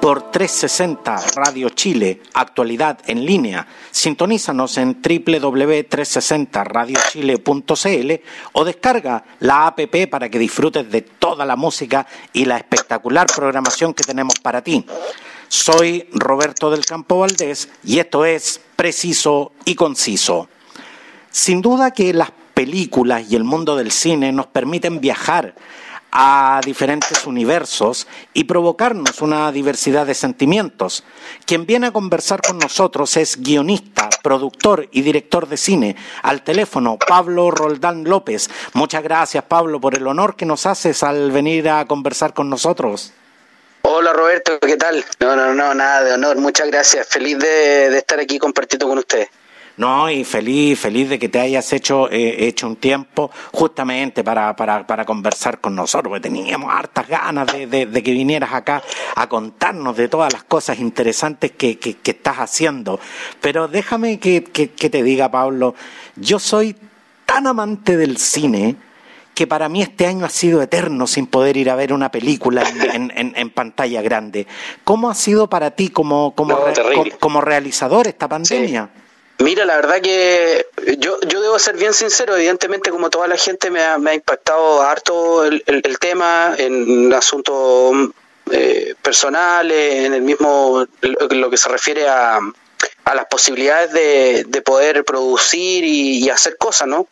por 360 Radio Chile, actualidad en línea. Sintonízanos en www.360radiochile.cl o descarga la APP para que disfrutes de toda la música y la espectacular programación que tenemos para ti. Soy Roberto del Campo Valdés y esto es Preciso y Conciso. Sin duda que las películas y el mundo del cine nos permiten viajar a diferentes universos y provocarnos una diversidad de sentimientos. Quien viene a conversar con nosotros es guionista, productor y director de cine. Al teléfono, Pablo Roldán López. Muchas gracias, Pablo, por el honor que nos haces al venir a conversar con nosotros. Hola Roberto, ¿qué tal? No, no, no, nada de honor, muchas gracias. Feliz de, estar aquí compartiendo con ustedes. No, y feliz, feliz de que te hayas hecho, eh, hecho un tiempo justamente para, para, para conversar con nosotros, porque teníamos hartas ganas de, de, que vinieras acá a contarnos de todas las cosas interesantes que, que, que estás haciendo. Pero déjame que, que, te diga, Pablo, yo soy tan amante del cine que para mí este año ha sido eterno sin poder ir a ver una película en, en, en pantalla grande. ¿Cómo ha sido para ti como, como, no, como, como realizador esta pandemia? Sí. Mira, la verdad que yo, yo debo ser bien sincero, evidentemente como toda la gente me ha, me ha impactado harto el, el, tema en asuntos eh, personales, en el mismo, lo que se refiere a, a las posibilidades de, de poder producir y, y, hacer cosas, ¿no?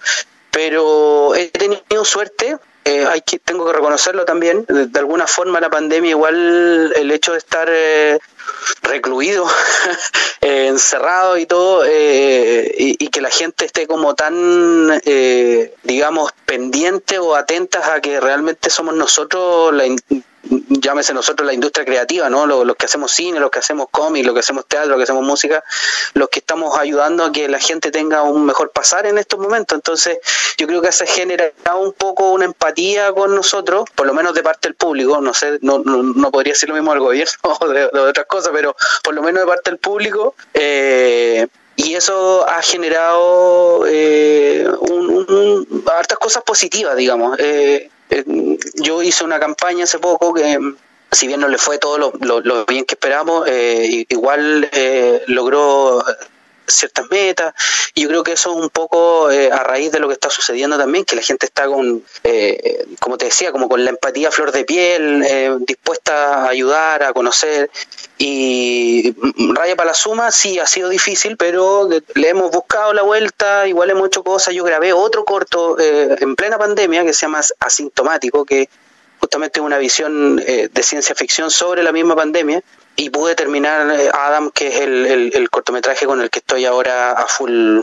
Pero he tenido suerte, eh, hay que, tengo que reconocerlo también, de, alguna forma la pandemia igual el hecho de estar... Eh, recluido, eh, encerrado y todo, eh, y, y, que la gente esté como tan, eh, digamos, pendiente o atentas a que realmente somos nosotros la llámese nosotros la industria creativa, ¿no? Los, que hacemos cine, los que hacemos cómic, los que hacemos teatro, los que hacemos música, los que estamos ayudando a que la gente tenga un mejor pasar en estos momentos. Entonces, yo creo que se genera un poco una empatía con nosotros, por lo menos de parte del público, no sé, no, no, no podría decir lo mismo del gobierno o de, otras cosas, pero por lo menos de parte del público, eh, y eso ha generado eh, un, hartas cosas positivas, digamos. Eh, yo hice una campaña hace poco que si bien no le fue todo lo bien que esperamos, eh, igual eh, logró ciertas metas y yo creo que eso es un poco eh, a raíz de lo que está sucediendo también que la gente está con eh, como te decía como con la empatía flor de piel eh, dispuesta a ayudar a conocer y raya para la suma sí ha sido difícil pero le hemos buscado la vuelta igual hemos hecho cosas. Yo grabé otro corto eh, en plena pandemia que se llama asintomático que justamente una visión de ciencia ficción sobre la misma pandemia y pude terminar eh, Adam, que es el, el, cortometraje con el que estoy ahora a full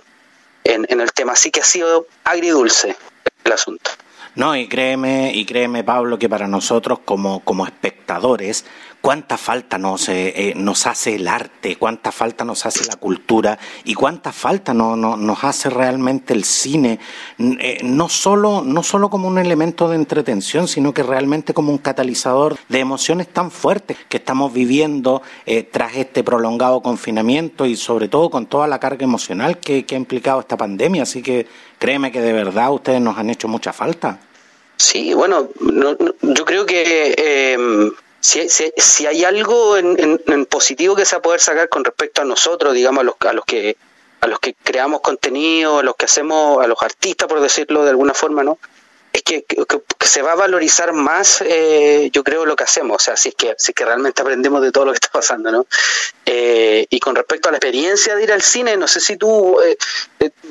en, en, el tema. Así que ha sido agridulce el asunto. No, y créeme, y créeme, Pablo, que para nosotros como, como espectadores, cuánta falta nos, eh, eh, nos hace el arte, cuánta falta nos hace la cultura y cuánta falta no, no, nos hace realmente el cine, eh, no, solo, no solo como un elemento de entretención, sino que realmente como un catalizador de emociones tan fuertes que estamos viviendo tras este prolongado confinamiento y sobre todo con toda la carga emocional que, ha implicado esta pandemia. Así que créeme que de verdad ustedes nos han hecho mucha falta. Sí, bueno, no, no, yo creo que eh, si, si, si, hay algo en, en, positivo que se va a poder sacar con respecto a nosotros, digamos, a los, a los que a los que creamos contenido, a los que hacemos, a los artistas, por decirlo de alguna forma, ¿no? Es que, que, se va a valorizar más, eh, yo creo, lo que hacemos, o sea, si es que, si es que realmente aprendemos de todo lo que está pasando, ¿no? Eh, y con respecto a la experiencia de ir al cine, no sé si tú eh,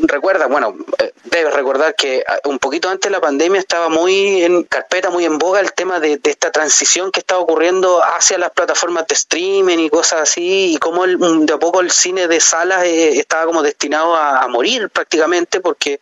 recuerdas, bueno, debes recordar que un poquito antes de la pandemia estaba muy en carpeta, muy en boga el tema de, de esta transición que estaba ocurriendo hacia las plataformas de streaming y cosas así, y cómo el, de a poco el cine de salas estaba como destinado a, a morir prácticamente porque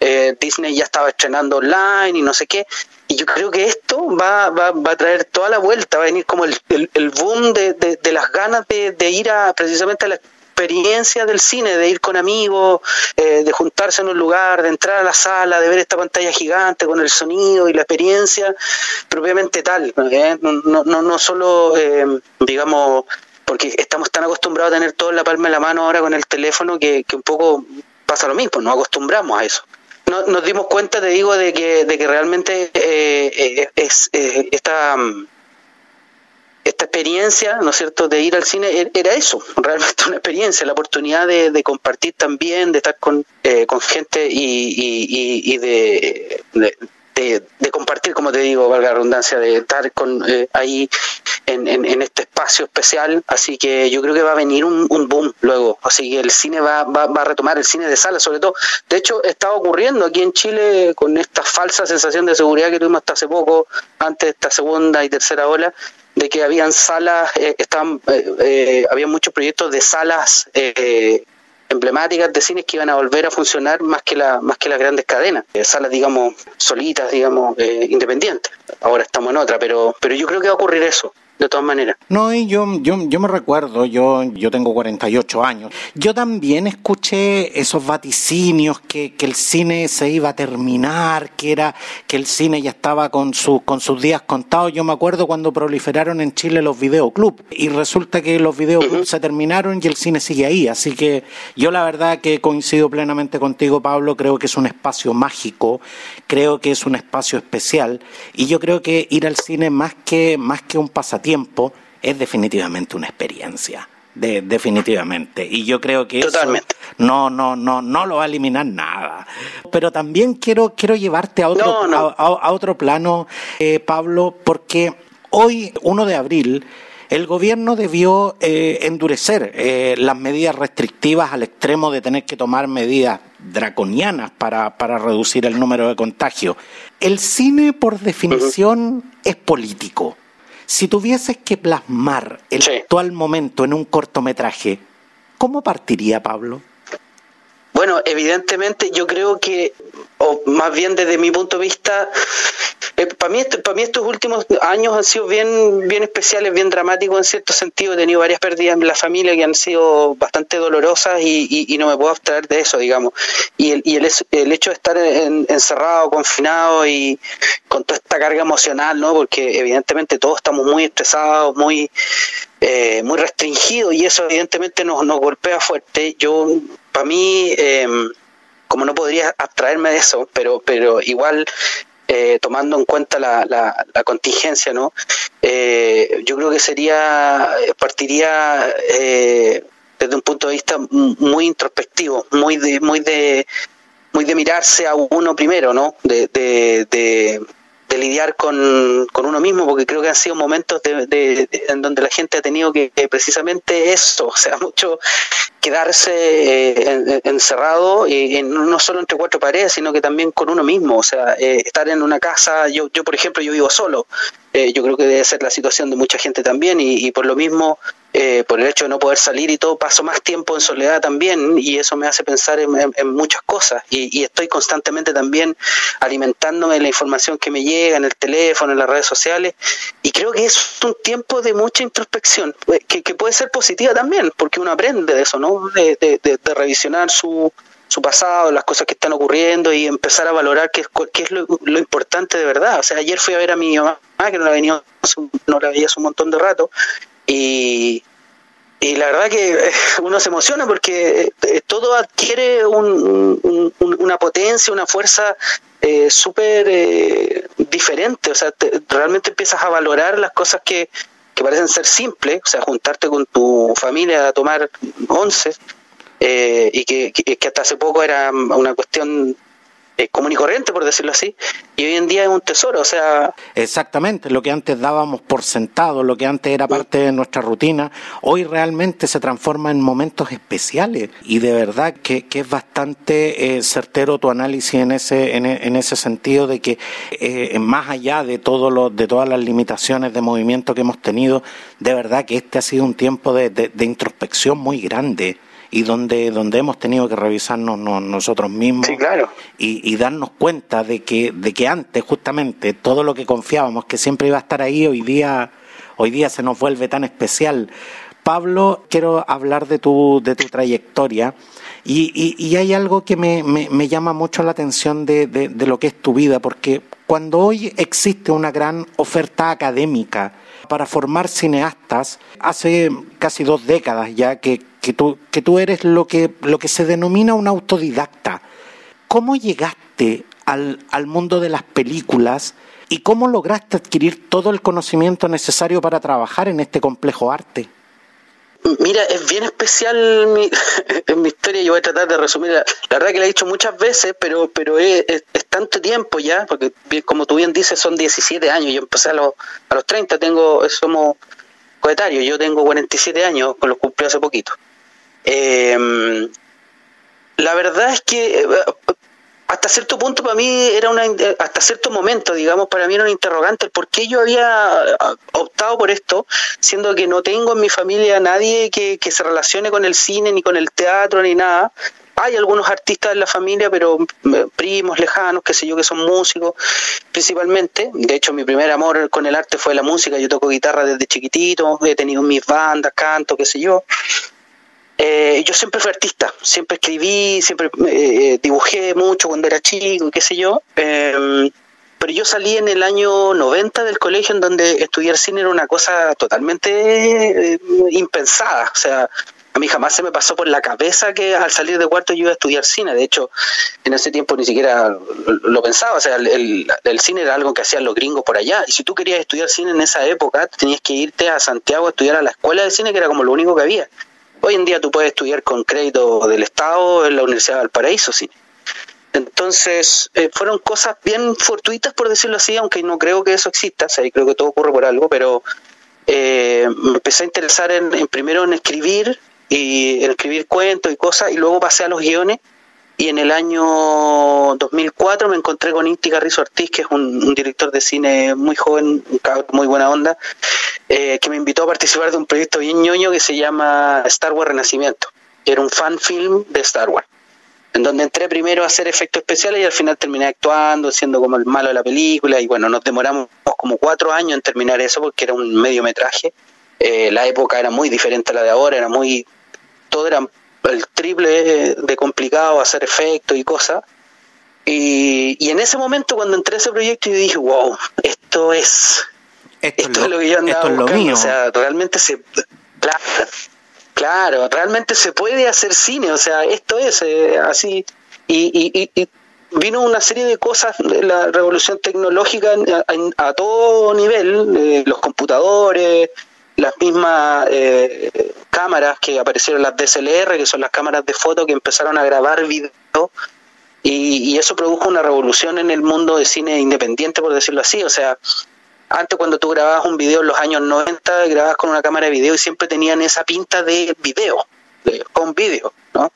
eh, Disney ya estaba estrenando online y no sé qué. Y yo creo que esto va, va, va a traer toda la vuelta, va a venir como el, el, el boom de, de, de, las ganas de, de ir a precisamente a la, experiencia del cine, de ir con amigos, eh, de juntarse en un lugar, de entrar a la sala, de ver esta pantalla gigante con el sonido y la experiencia propiamente tal, ¿eh? no, no, no solo, eh, digamos, porque estamos tan acostumbrados a tener todo en la palma de la mano ahora con el teléfono que, que un poco pasa lo mismo, nos acostumbramos a eso. No, nos dimos cuenta, te digo, de que, de que realmente es, esta esta experiencia, ¿no es cierto?, de ir al cine e-, era eso, realmente una experiencia, la oportunidad de, compartir también, de estar con, eh, con gente y, de, de, compartir, como te digo, valga la redundancia, de estar con eh, ahí en, en, este espacio especial. Así que yo creo que va a venir un, boom luego. Así que el cine va, va, va, a retomar, el cine de sala sobre todo. De hecho, estaba ocurriendo aquí en Chile con esta falsa sensación de seguridad que tuvimos hasta hace poco, antes de esta segunda y tercera ola de que habían salas, eh, estaban, eh, eh, había muchos proyectos de salas eh, emblemáticas de cines que iban a volver a funcionar más que la, más que las grandes cadenas, salas digamos solitas, digamos independientes. Ahora estamos en otra, pero, pero yo creo que va a ocurrir eso de todas maneras. No, y yo, yo, yo me recuerdo, yo, yo tengo 48 años, yo también escuché esos vaticinios que, que el cine se iba a terminar, que era que el cine ya estaba con, su, con sus días contados. Yo me acuerdo cuando proliferaron en Chile los videoclubs y resulta que los videoclubs se terminaron y el cine sigue ahí. Así que yo la verdad que coincido plenamente contigo, Pablo, creo que es un espacio mágico, creo que es un espacio especial y yo creo que ir al cine más que, más que un pasatiempo, tiempo es definitivamente una experiencia. De, definitivamente y yo creo que eso no no no no lo va a eliminar nada pero también quiero quiero llevarte a otro A, otro plano eh, Pablo porque hoy 1 de abril el gobierno debió eh, endurecer eh, las medidas restrictivas al extremo de tener que tomar medidas draconianas para, para reducir el número de contagios. El cine, por definición, es político. Si tuvieses que plasmar el actual momento en un cortometraje, ¿cómo partiría Pablo? Bueno, evidentemente yo creo que, o más bien desde mi punto de vista, eh, para mí, para mí estos últimos años han sido bien, bien especiales, bien dramáticos en cierto sentido. He tenido varias pérdidas en la familia que han sido bastante dolorosas y, no me puedo abstraer de eso, digamos. Y el, el, hecho de estar encerrado, confinado y con toda esta carga emocional, ¿no? Porque evidentemente todos estamos muy estresados, muy, eh, muy restringidos y eso evidentemente nos, nos golpea fuerte. Yo, para mí, eh, como no podría abstraerme de eso, pero, pero igual eh, tomando en cuenta la, la, contingencia, ¿no? Eh, yo creo que sería, partiría eh, desde un punto de vista muy introspectivo, muy de, muy de, muy de mirarse a uno primero, ¿no? De, de, lidiar con, con, uno mismo, porque creo que han sido momentos de, en donde la gente ha tenido que, precisamente eso, o sea, mucho quedarse eh, encerrado, y no solo entre cuatro paredes, sino que también con uno mismo, o sea, eh, estar en una casa, yo, yo por ejemplo, yo vivo solo, eh, yo creo que debe ser la situación de mucha gente también, y, por lo mismo, por el hecho de no poder salir y todo, paso más tiempo en soledad también, y eso me hace pensar en, muchas cosas, y, estoy constantemente también alimentándome de la información que me llega en el teléfono, en las redes sociales, y creo que es un tiempo de mucha introspección, que, que puede ser positiva también, porque uno aprende de eso, ¿no? De, de, revisionar su, su pasado, las cosas que están ocurriendo y empezar a valorar qué, qué es lo, importante de verdad. O sea, ayer fui a ver a mi mamá, que no la, venía, no la veía hace un montón de rato, y, y la verdad que uno se emociona porque eh, todo adquiere un, una potencia, una fuerza eh, súper eh, diferente. O sea, realmente empiezas a valorar las cosas que, que parecen ser simples, o sea, juntarte con tu familia a tomar once, eh, y que, que, hasta hace poco era una cuestión eh, común y corriente, por decirlo así, y hoy en día es un tesoro, o sea... Exactamente, lo que antes dábamos por sentado, lo que antes era parte de nuestra rutina, hoy realmente se transforma en momentos especiales y de verdad que, que es bastante eh, certero tu análisis en ese, en, en ese sentido de que eh, más allá de, todo lo, de todas las limitaciones de movimiento que hemos tenido, de verdad que este ha sido un tiempo de, de introspección muy grande y donde, donde hemos tenido que revisarnos nosotros mismos y, darnos cuenta de que, de que antes justamente todo lo que confiábamos que siempre iba a estar ahí hoy día, hoy día se nos vuelve tan especial Pablo, quiero hablar de tu, de tu trayectoria. Y, hay algo que me, me, llama mucho la atención de, de, lo que es tu vida, porque cuando hoy existe una gran oferta académica para formar cineastas, hace casi dos décadas ya que, que, tú, que tú eres lo que, lo que se denomina un autodidacta. ¿Cómo llegaste al, al mundo de las películas y cómo lograste adquirir todo el conocimiento necesario para trabajar en este complejo arte? Mira, es bien especial mi, historia. Yo voy a tratar de resumir. La, verdad que la he dicho muchas veces, pero pero es, tanto tiempo ya, porque como tú bien dices, son 17 años. Yo empecé a los, a los 30, tengo, somos coetarios. Yo tengo 47 años, con los cumplí hace poquito. Eh, la verdad es que eh, hasta cierto punto para mí era una, hasta cierto momento, digamos, para mí era un interrogante por qué yo había optado por esto, siendo que no tengo en mi familia nadie que, que se relacione con el cine, ni con el teatro, ni nada. Hay algunos artistas en la familia, pero eh, primos lejanos, qué sé yo, que son músicos principalmente. De hecho, mi primer amor con el arte fue la música. Yo toco guitarra desde chiquitito, he tenido mis bandas, canto, qué sé yo. Eh, yo siempre fui artista, siempre escribí, siempre eh, dibujé mucho cuando era chico, qué sé yo. Em, pero yo salí en el año 90 del colegio en donde estudiar cine era una cosa totalmente eh, impensada. O sea, a mí jamás se me pasó por la cabeza que al salir de cuarto yo iba a estudiar cine. De hecho, en ese tiempo ni siquiera lo pensaba. O sea, el, el, cine era algo que hacían los gringos por allá. Y si tú querías estudiar cine en esa época, tenías que irte a Santiago a estudiar a la escuela de cine, que era como lo único que había. Hoy en día tú puedes estudiar con crédito del Estado en la Universidad de Valparaíso, sí. Entonces, eh, fueron cosas bien fortuitas, por decirlo así, aunque no creo que eso exista, o sea, creo que todo ocurre por algo, pero eh, me empecé a interesar en, primero en escribir, y en escribir cuentos y cosas, y luego pasé a los guiones, y en el año 2004 me encontré con Inti Carrizo Ortiz, que es un, director de cine muy joven, muy buena onda, eh, que me invitó a participar de un proyecto bien ñoño que se llama Star Wars Renacimiento. Era un fan film de Star Wars, en donde entré primero a hacer efectos especiales y al final terminé actuando, siendo como el malo de la película. Y bueno, nos demoramos como cuatro años en terminar eso porque era un mediometraje. Eh, la época era muy diferente a la de ahora, era muy. Todo era el triple de complicado hacer efectos y cosas. Y, y en ese momento, cuando entré a ese proyecto, yo dije, wow, esto es esto, es, lo, que yo andaba buscando. O sea, realmente se. Claro, realmente se puede hacer cine. O sea, esto es eh, así. Y, y, vino una serie de cosas de la revolución tecnológica a, todo nivel, eh, los computadores, las mismas eh, cámaras que aparecieron, las DSLR, que son las cámaras de foto que empezaron a grabar video, y, y, eso produjo una revolución en el mundo de cine independiente, por decirlo así. O sea, antes cuando tú grababas un video en los años 90, grababas con una cámara de video y siempre tenían esa pinta de video, de home video, ¿no?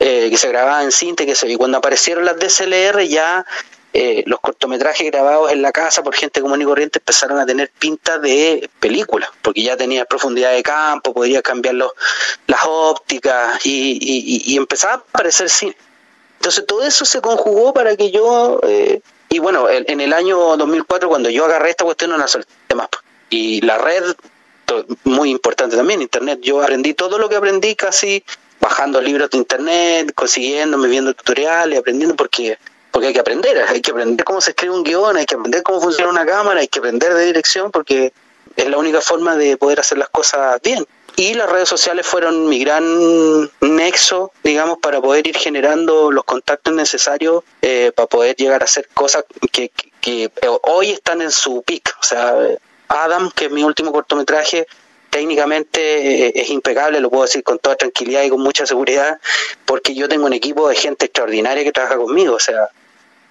Eh, que se grababa en cinta, que se, y cuando aparecieron las DSLR ya eh, los cortometrajes grabados en la casa por gente común y corriente empezaron a tener pinta de película, porque ya tenía profundidad de campo, podía cambiar los, las ópticas y, y, empezaba a aparecer cine. Entonces todo eso se conjugó para que yo eh, y bueno, en el año 2004, cuando yo agarré esta cuestión, no la solté más. Y la red, muy importante también, Internet. Yo aprendí todo lo que aprendí casi bajando libros de Internet, consiguiéndome, viendo tutoriales, aprendiendo, porque porque hay que aprender, hay que aprender cómo se escribe un guion, hay que aprender cómo funciona una cámara, hay que aprender de dirección, porque es la única forma de poder hacer las cosas bien y las redes sociales fueron mi gran nexo, digamos, para poder ir generando los contactos necesarios eh, para poder llegar a hacer cosas que, que, hoy están en su pic. O sea, Adam, que es mi último cortometraje, técnicamente eh, es impecable, lo puedo decir con toda tranquilidad y con mucha seguridad, porque yo tengo un equipo de gente extraordinaria que trabaja conmigo. O sea,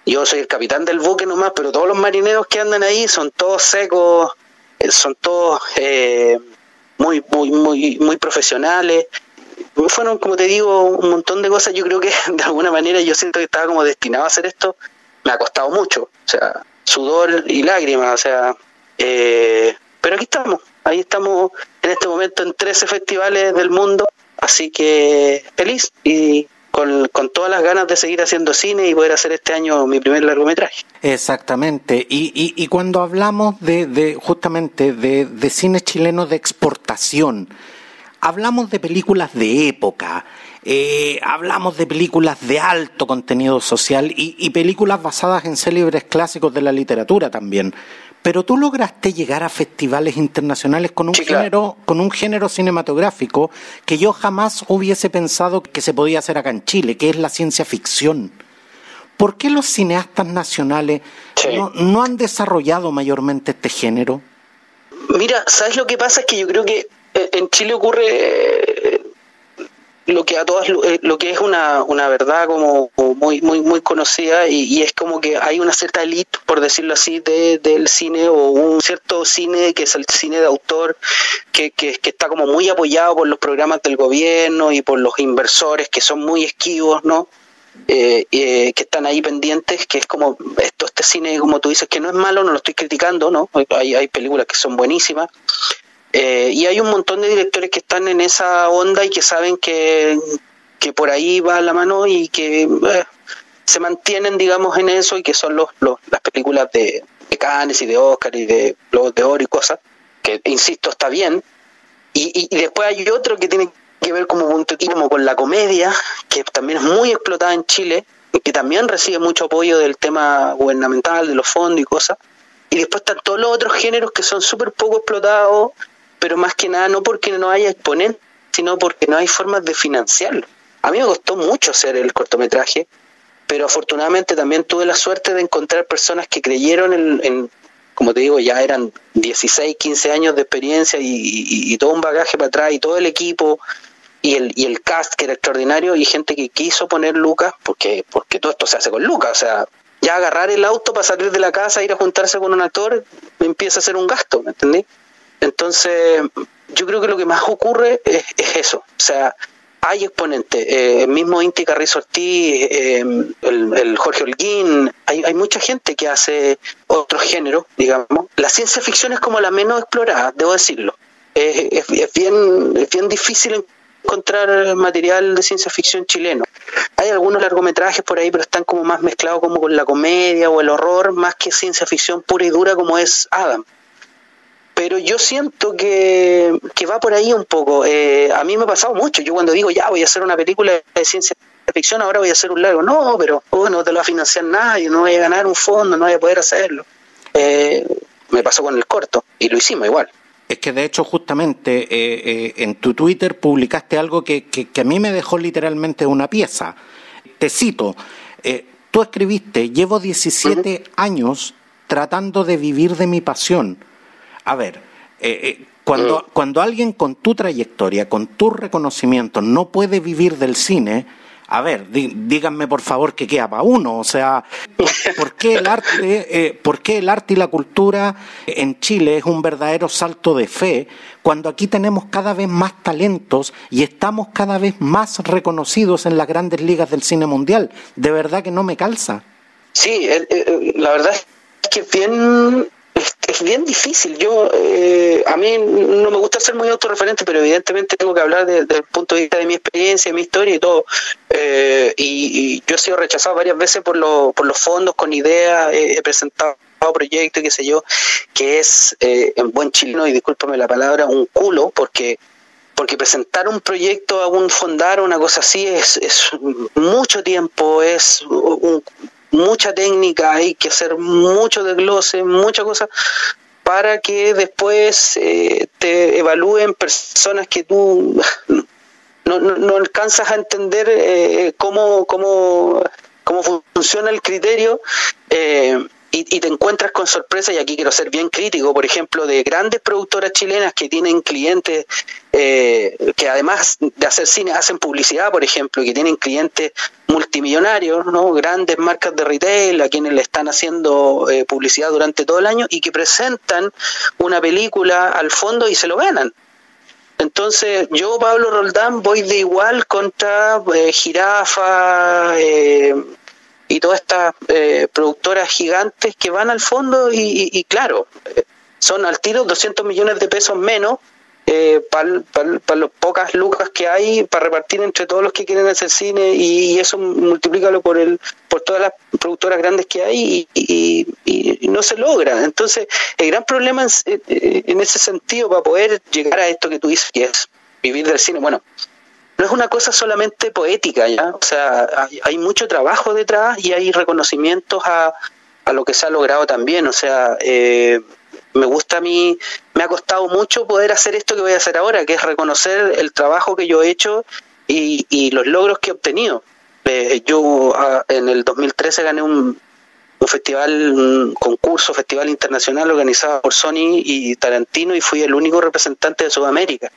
yo soy el capitán del buque nomás, pero todos los marineros que andan ahí son todos secos, eh, son todos... Eh, muy, muy, muy, muy profesionales. Fueron, como te digo, un montón de cosas. Yo creo que de alguna manera yo siento que estaba como destinado a hacer esto. Me ha costado mucho, o sea, sudor y lágrimas, o sea, eh, pero aquí estamos, ahí estamos en este momento en 13 festivales del mundo, así que feliz y con, con, todas las ganas de seguir haciendo cine y poder hacer este año mi primer largometraje. Exactamente. Y, y, y cuando hablamos de, de justamente de, de, cine chileno de exportación, hablamos de películas de época, eh, hablamos de películas de alto contenido social y, películas basadas en célebres clásicos de la literatura también. Pero tú lograste llegar a festivales internacionales con un género, con un género cinematográfico que yo jamás hubiese pensado que se podía hacer acá en Chile, que es la ciencia ficción. ¿Por qué los cineastas nacionales no, no han desarrollado mayormente este género? Mira, ¿sabes lo que pasa? Es que yo creo que eh, en Chile ocurre lo que a todas eh, lo que es una, una verdad como, muy muy muy conocida y, es como que hay una cierta élite por decirlo así de, del cine o un cierto cine que es el cine de autor que, que, está como muy apoyado por los programas del gobierno y por los inversores que son muy esquivos no eh, eh, que están ahí pendientes que es como esto este cine como tú dices que no es malo no lo estoy criticando no hay, hay películas que son buenísimas eh, y hay un montón de directores que están en esa onda y que saben que, que por ahí va la mano y que eh, se mantienen, digamos, en eso y que son los, las películas de, de Cannes y de Oscar y de Globos de Oro y cosas, que insisto, está bien. Y, y, después hay otro que tiene que ver como punto como con la comedia, que también es muy explotada en Chile, y que también recibe mucho apoyo del tema gubernamental, de los fondos y cosas. Y después están todos los otros géneros que son súper poco explotados pero más que nada no porque no haya exponentes, sino porque no hay formas de financiarlo. A mí me costó mucho hacer el cortometraje, pero afortunadamente también tuve la suerte de encontrar personas que creyeron en, como te digo, ya eran 16, 15 años de experiencia y, todo un bagaje para atrás y todo el equipo y el, y el cast que era extraordinario y gente que quiso poner Lucas, porque, porque todo esto se hace con Lucas, o sea, ya agarrar el auto para salir de la casa, ir a juntarse con un actor, empieza a ser un gasto, ¿me entendí? Entonces, yo creo que lo que más ocurre es, eso. O sea, hay exponentes, eh, el mismo Inti Carrizo Ortiz, eh, el, Jorge Holguín, hay, hay mucha gente que hace otro género, digamos. La ciencia ficción es como la menos explorada, debo decirlo. Es, bien, es bien difícil encontrar material de ciencia ficción chileno. Hay algunos largometrajes por ahí, pero están como más mezclados como con la comedia o el horror, más que ciencia ficción pura y dura como es Adam pero yo siento que, va por ahí un poco. Eh, a mí me ha pasado mucho. Yo cuando digo, ya voy a hacer una película de ciencia ficción, ahora voy a hacer un largo. No, pero oh, no te lo va a financiar nadie, no voy a ganar un fondo, no voy a poder hacerlo. Eh, me pasó con el corto y lo hicimos igual. Es que de hecho justamente eh, en tu Twitter publicaste algo que, que, a mí me dejó literalmente una pieza. Te cito, tú escribiste, llevo 17 años tratando de vivir de mi pasión a ver, eh, eh, cuando, mm. cuando alguien con tu trayectoria, con tu reconocimiento, no puede vivir del cine, a ver, díganme por favor que queda para uno, o sea, ¿por, qué el arte, eh, por qué el arte y la cultura en Chile es un verdadero salto de fe cuando aquí tenemos cada vez más talentos y estamos cada vez más reconocidos en las grandes ligas del cine mundial? De verdad que no me calza. Sí, la verdad es que bien es, bien difícil. Yo, eh, a mí no me gusta ser muy autorreferente, pero evidentemente tengo que hablar desde el punto de vista de mi experiencia, de mi historia y todo. Eh, y, yo he sido rechazado varias veces por, por los fondos con ideas, he presentado proyectos, qué sé yo, que es eh, en buen chileno, y discúlpame la palabra, un culo, porque porque presentar un proyecto a un fondar una cosa así es, es mucho tiempo, es un, mucha técnica, hay que hacer mucho desglose, muchas cosas para que después eh, te evalúen personas que tú no, no, alcanzas a entender eh, cómo, cómo, cómo funciona el criterio. Eh, y, te encuentras con sorpresa, y aquí quiero ser bien crítico, por ejemplo, de grandes productoras chilenas que tienen clientes eh, que además de hacer cine hacen publicidad, por ejemplo, y que tienen clientes multimillonarios, ¿no? grandes marcas de retail a quienes le están haciendo eh, publicidad durante todo el año y que presentan una película al fondo y se lo ganan. Entonces, yo, Pablo Roldán, voy de igual contra eh, Jirafa, eh, y todas estas eh, productoras gigantes que van al fondo y, claro, eh, son al tiro 200 millones de pesos menos eh, para las pocas lucas que hay para repartir entre todos los que quieren hacer cine y, eso multiplícalo por el por todas las productoras grandes que hay y, no se logra. Entonces, el gran problema en, en ese sentido para poder llegar a esto que tú dices, que es vivir del cine. Bueno, no es una cosa solamente poética, ¿ya? O sea, hay, mucho trabajo detrás y hay reconocimientos a, a, lo que se ha logrado también. O sea, eh, me gusta a mí, me ha costado mucho poder hacer esto que voy a hacer ahora, que es reconocer el trabajo que yo he hecho y, y los logros que he obtenido. Eh, yo ah, en el 2013 gané un, un festival, un concurso, festival internacional organizado por Sony y Tarantino y fui el único representante de Sudamérica.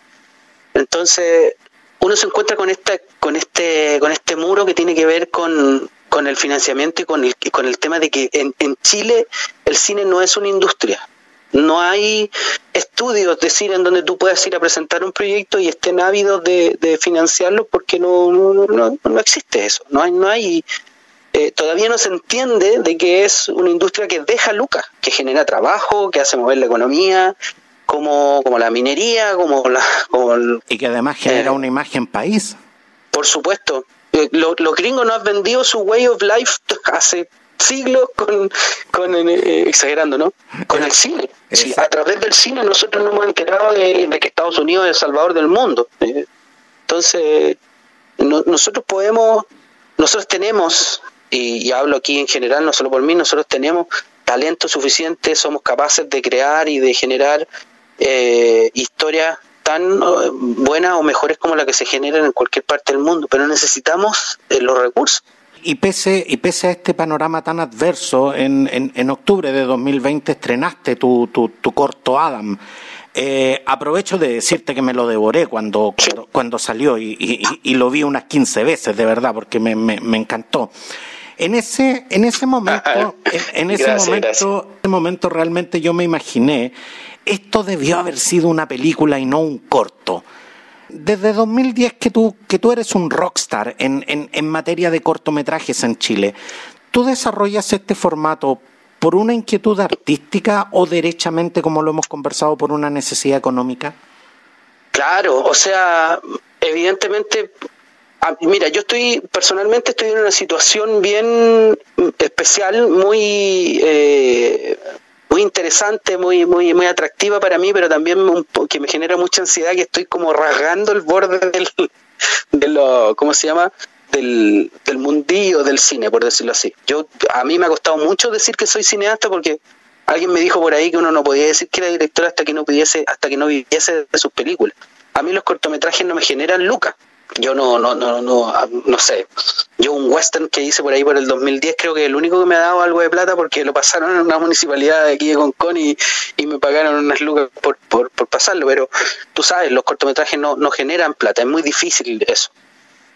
Entonces, uno se encuentra con esta, con este, con este muro que tiene que ver con, con el financiamiento y con el, con el tema de que en, en Chile el cine no es una industria. No hay estudios de cine en donde tú puedas ir a presentar un proyecto y estén ávidos de, de financiarlo porque no, no, no, no existe eso. No hay, no hay eh, todavía no se entiende de que es una industria que deja lucas, que genera trabajo, que hace mover la economía, como, como la minería, como la... y que además genera eh, una imagen país. Por supuesto. Eh, los gringos nos han vendido su way of life hace siglos con, con exagerando, ¿no? Con el cine. a través del cine nosotros nos hemos enterado de, que Estados Unidos es el salvador del mundo. entonces, nosotros podemos, nosotros tenemos y, hablo aquí en general, no solo por mí, nosotros tenemos talento suficiente, somos capaces de crear y de generar eh, historias tan eh, buenas o mejores como las que se generan en cualquier parte del mundo, pero necesitamos eh, los recursos. Y pese, y pese a este panorama tan adverso, en, en, en octubre de 2020 estrenaste tu, tu, tu corto Adam. Eh, aprovecho de decirte que me lo devoré cuando, cuando, cuando salió y, y, y, lo vi unas 15 veces, de verdad, porque me, me, me encantó. En ese, en ese momento, en, ese momento, momento realmente yo me imaginé, esto debió haber sido una película y no un corto. Desde 2010 que tú, que tú eres un rockstar en, en, en materia de cortometrajes en Chile, ¿tú desarrollas este formato por una inquietud artística o derechamente, como lo hemos conversado, por una necesidad económica? Claro, o sea, evidentemente Ah, mira, yo estoy personalmente estoy en una situación bien especial, muy eh, muy interesante, muy muy muy atractiva para mí, pero también que me genera mucha ansiedad, que estoy como rasgando el borde del de lo, ¿cómo se llama? Del, del mundillo del cine, por decirlo así. Yo a mí me ha costado mucho decir que soy cineasta porque alguien me dijo por ahí que uno no podía decir que era director hasta que no pudiese hasta que no viviese de sus películas. A mí los cortometrajes no me generan lucas yo no, no, no, no, no sé. Yo un western que hice por ahí por el 2010 creo que el único que me ha dado algo de plata porque lo pasaron en una municipalidad de aquí de Concón y, y me pagaron unas lucas por, por, por, pasarlo, pero tú sabes, los cortometrajes no, no generan plata, es muy difícil eso.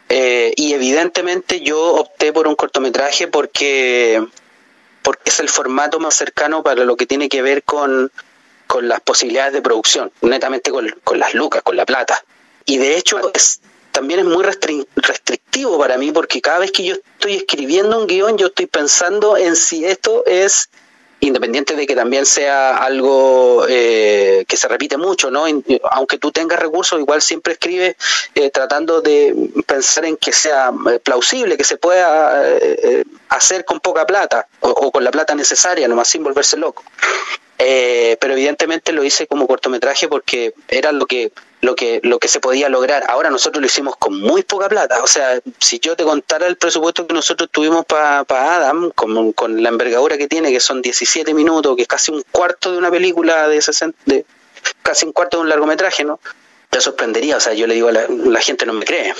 Eh, y evidentemente yo opté por un cortometraje porque, porque es el formato más cercano para lo que tiene que ver con, con las posibilidades de producción, netamente con, con las lucas, con la plata. Y de hecho es también es muy restrictivo para mí porque cada vez que yo estoy escribiendo un guion yo estoy pensando en si esto es independiente de que también sea algo eh, que se repite mucho, ¿no? Aunque tú tengas recursos, igual siempre escribes eh, tratando de pensar en que sea eh, plausible, que se pueda hacer con poca plata o, o, con la plata necesaria, nomás sin volverse loco. Pero evidentemente lo hice como cortometraje porque era lo que lo que, lo que se podía lograr. Ahora nosotros lo hicimos con muy poca plata. O sea, si yo te contara el presupuesto que nosotros tuvimos para pa Adam, con, con, la envergadura que tiene, que son 17 minutos, que es casi un cuarto de una película de 60, de, casi un cuarto de un largometraje, ¿no? Te sorprendería, o sea, yo le digo a la, la, gente no me cree.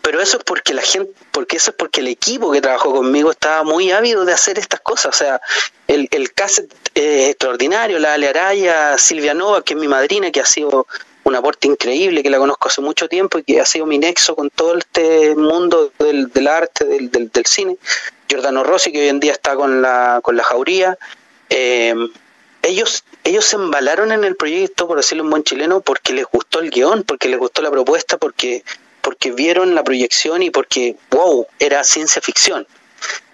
Pero eso es porque la gente, porque eso es porque el equipo que trabajó conmigo estaba muy ávido de hacer estas cosas. O sea, el, el cassette eh, extraordinario, la Ale Araya, Silvia Nova, que es mi madrina, que ha sido un aporte increíble, que la conozco hace mucho tiempo y que ha sido mi nexo con todo este mundo del, del arte, del, del, del, cine. Giordano Rossi, que hoy en día está con la, con la jauría. Eh, ellos, ellos se embalaron en el proyecto, por decirlo en buen chileno, porque les gustó el guion, porque les gustó la propuesta, porque, porque vieron la proyección y porque, wow, era ciencia ficción.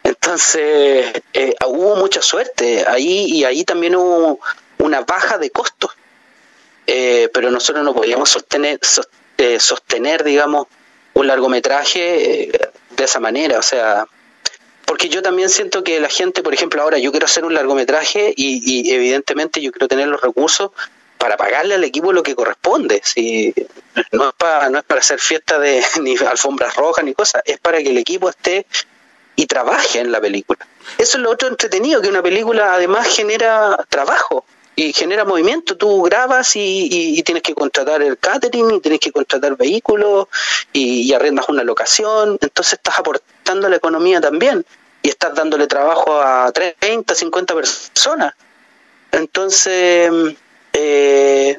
Entonces, eh, hubo mucha suerte ahí y ahí también hubo una baja de costos eh, pero nosotros no podíamos sostener, eh, sostener, digamos, un largometraje eh, de esa manera, o sea, porque yo también siento que la gente, por ejemplo, ahora yo quiero hacer un largometraje y, y evidentemente yo quiero tener los recursos para pagarle al equipo lo que corresponde. Si no es para no es para hacer fiesta de ni alfombras rojas ni cosas, es para que el equipo esté y trabaje en la película. Eso es lo otro entretenido, que una película además genera trabajo y genera movimiento. Tú grabas y, tienes que contratar el catering, y tienes que contratar vehículos y, y, arrendas una locación. Entonces estás aportando a la economía también y estás dándole trabajo a 30, 50 personas. Entonces, eh,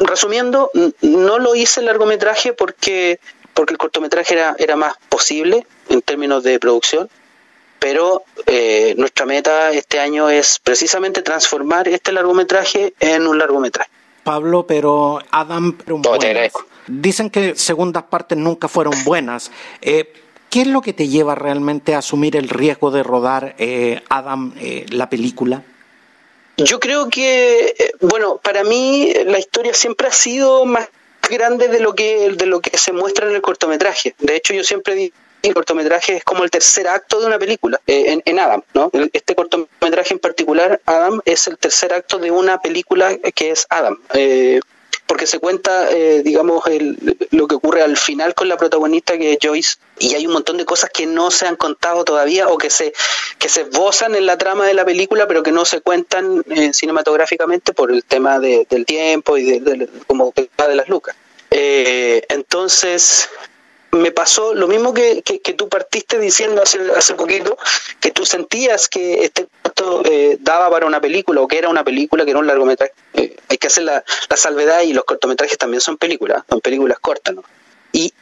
resumiendo, no lo hice el largometraje porque porque el cortometraje era, era más posible en términos de producción, pero eh, nuestra meta este año es precisamente transformar este largometraje en un largometraje. Pablo, pero Adam, dicen que segundas partes nunca fueron buenas. Eh, ¿Qué es lo que te lleva realmente a asumir el riesgo de rodar eh, Adam la película? Yo creo que, bueno, para mí la historia siempre ha sido más grande de lo que de lo que se muestra en el cortometraje. De hecho, yo siempre el cortometraje es como el tercer acto de una película, eh, en, Adam, ¿no? Este cortometraje en particular, Adam, es el tercer acto de una película que es Adam. Eh, porque se cuenta, eh, digamos, lo que ocurre al final con la protagonista que es Joyce, y hay un montón de cosas que no se han contado todavía o que se, que se esbozan en la trama de la película, pero que no se cuentan eh, cinematográficamente por el tema del tiempo y de, como de las lucas. Eh, entonces, me pasó lo mismo que, que, tú partiste diciendo hace, hace poquito, que tú sentías que este corto eh, daba para una película o que era una película, que era un largometraje. Eh, hay que hacer la, la, salvedad y los cortometrajes también son películas, son películas cortas. ¿no? Y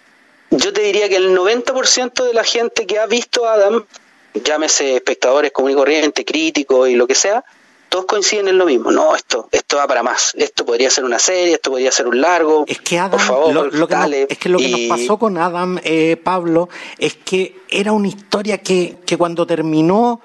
yo te diría que el 90% de la gente que ha visto Adam, llámese espectadores común y corriente, críticos y lo que sea, todos coinciden en lo mismo. No, esto, esto va para más. Esto podría ser una serie, esto podría ser un largo. Es que Adam, lo, que nos, es que lo que nos pasó con Adam, eh, Pablo, es que era una historia que, que cuando terminó,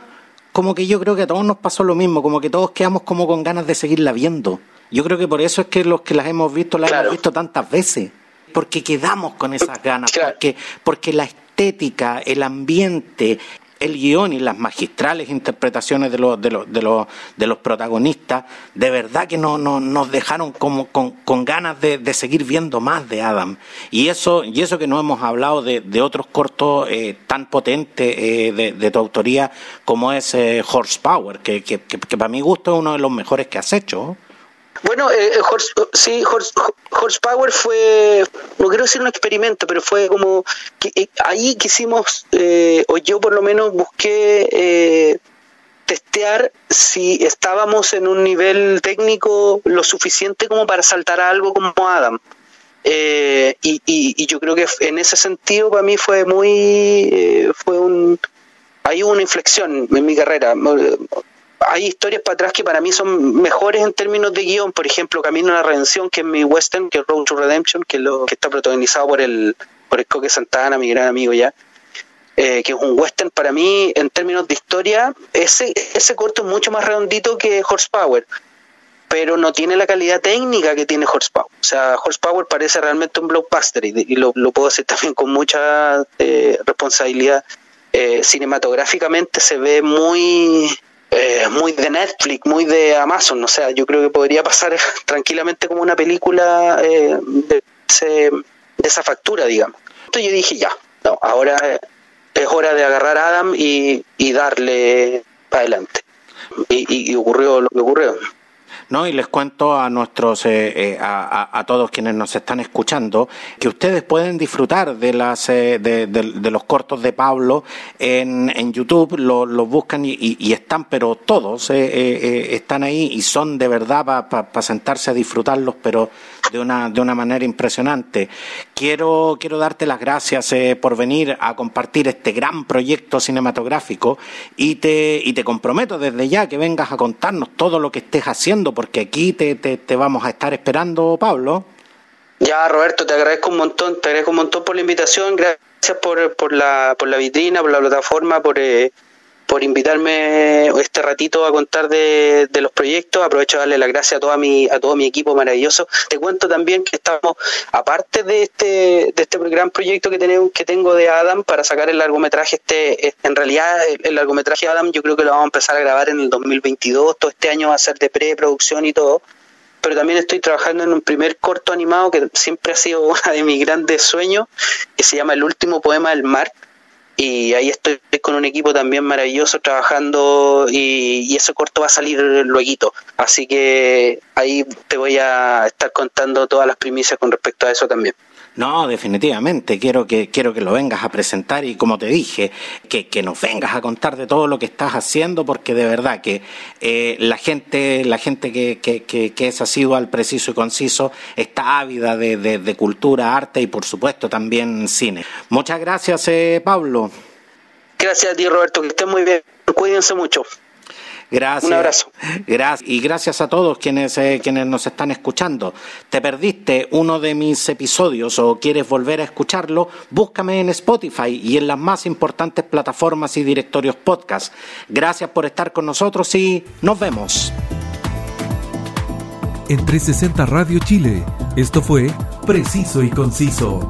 como que yo creo que a todos nos pasó lo mismo, como que todos quedamos como con ganas de seguirla viendo. Yo creo que por eso es que los que las hemos visto las hemos visto tantas veces, porque quedamos con esas ganas, porque, porque la estética, el ambiente, el guion y las magistrales interpretaciones de los, de los, de los, de los protagonistas, de verdad que no, no, nos dejaron como con, con ganas de, de, seguir viendo más de Adam. Y eso, y eso que no hemos hablado de, de otros cortos eh, tan potentes eh, de, tu autoría como es eh, Horsepower, que, que, que, que, para mi gusto es uno de los mejores que has hecho. Bueno, eh, eh Horse, sí, Horse, Horsepower fue, no quiero decir un experimento, pero fue como, que, eh, ahí quisimos, eh, o yo por lo menos busqué eh, testear si estábamos en un nivel técnico lo suficiente como para saltar a algo como Adam. Eh, y, yo creo que en ese sentido para mí fue muy, fue un, hay una inflexión en mi carrera hay historias para atrás que para mí son mejores en términos de guion, por ejemplo, Camino a la Redención, que es mi western, que es Road to Redemption, que, lo, que está protagonizado por el, por el Coque Santana, mi gran amigo ya, eh, que es un western para mí, en términos de historia, ese, ese corto es mucho más redondito que Horsepower, pero no tiene la calidad técnica que tiene Horsepower. O sea, Horsepower parece realmente un blockbuster, y, lo, lo, puedo decir también con mucha eh, responsabilidad. Eh, cinematográficamente se ve muy eh, muy de Netflix, muy de Amazon, o sea, yo creo que podría pasar tranquilamente como una película eh, de, esa factura, digamos. Entonces yo dije, ya, no, ahora es hora de agarrar a Adam y, darle para adelante. Y ocurrió lo que ocurrió. ¿No? Y les cuento a nuestros, eh, eh, a, a, todos quienes nos están escuchando, que ustedes pueden disfrutar de las, eh, de, de, los cortos de Pablo en, en YouTube, los lo buscan y, están, pero todos eh, están ahí y son de verdad para pa, pa sentarse a disfrutarlos, pero de una, de una manera impresionante. Quiero, quiero darte las gracias eh, por venir a compartir este gran proyecto cinematográfico y te, y te comprometo desde ya que vengas a contarnos todo lo que estés haciendo, porque aquí te, te, te vamos a estar esperando, Pablo. Ya, Roberto, te agradezco un montón, te agradezco un montón por la invitación, gracias por, por, la, por la vitrina, por la plataforma, por, eh, por invitarme este ratito a contar de, los proyectos. Aprovecho de darle las gracias a toda mi, a todo mi equipo maravilloso. Te cuento también que estamos, aparte de este, de este gran proyecto que tenemos, que tengo de Adam para sacar el largometraje, este, en realidad el largometraje Adam yo creo que lo vamos a empezar a grabar en el 2022, todo este año va a ser de preproducción y todo pero también estoy trabajando en un primer corto animado que siempre ha sido uno de mis grandes sueños, que se llama El último poema del mar. Y ahí estoy con un equipo también maravilloso trabajando y, y ese corto va a salir luego. Así que ahí te voy a estar contando todas las primicias con respecto a eso también. No, definitivamente, quiero que, quiero que lo vengas a presentar y como te dije, que, que nos vengas a contar de todo lo que estás haciendo, porque de verdad que eh, la gente, la gente que, que, que, es al preciso y conciso, está ávida de, de, de, cultura, arte y por supuesto también cine. Muchas gracias, eh, Pablo. Gracias a ti, Roberto, que estés muy bien. Cuídense mucho. Gracias. Un abrazo. Gracias. Y gracias a todos quienes, eh, quienes nos están escuchando. ¿Te perdiste uno de mis episodios o quieres volver a escucharlo? Búscame en Spotify y en las más importantes plataformas y directorios podcast. Gracias por estar con nosotros y nos vemos. En 360 Radio Chile, esto fue Preciso y Conciso.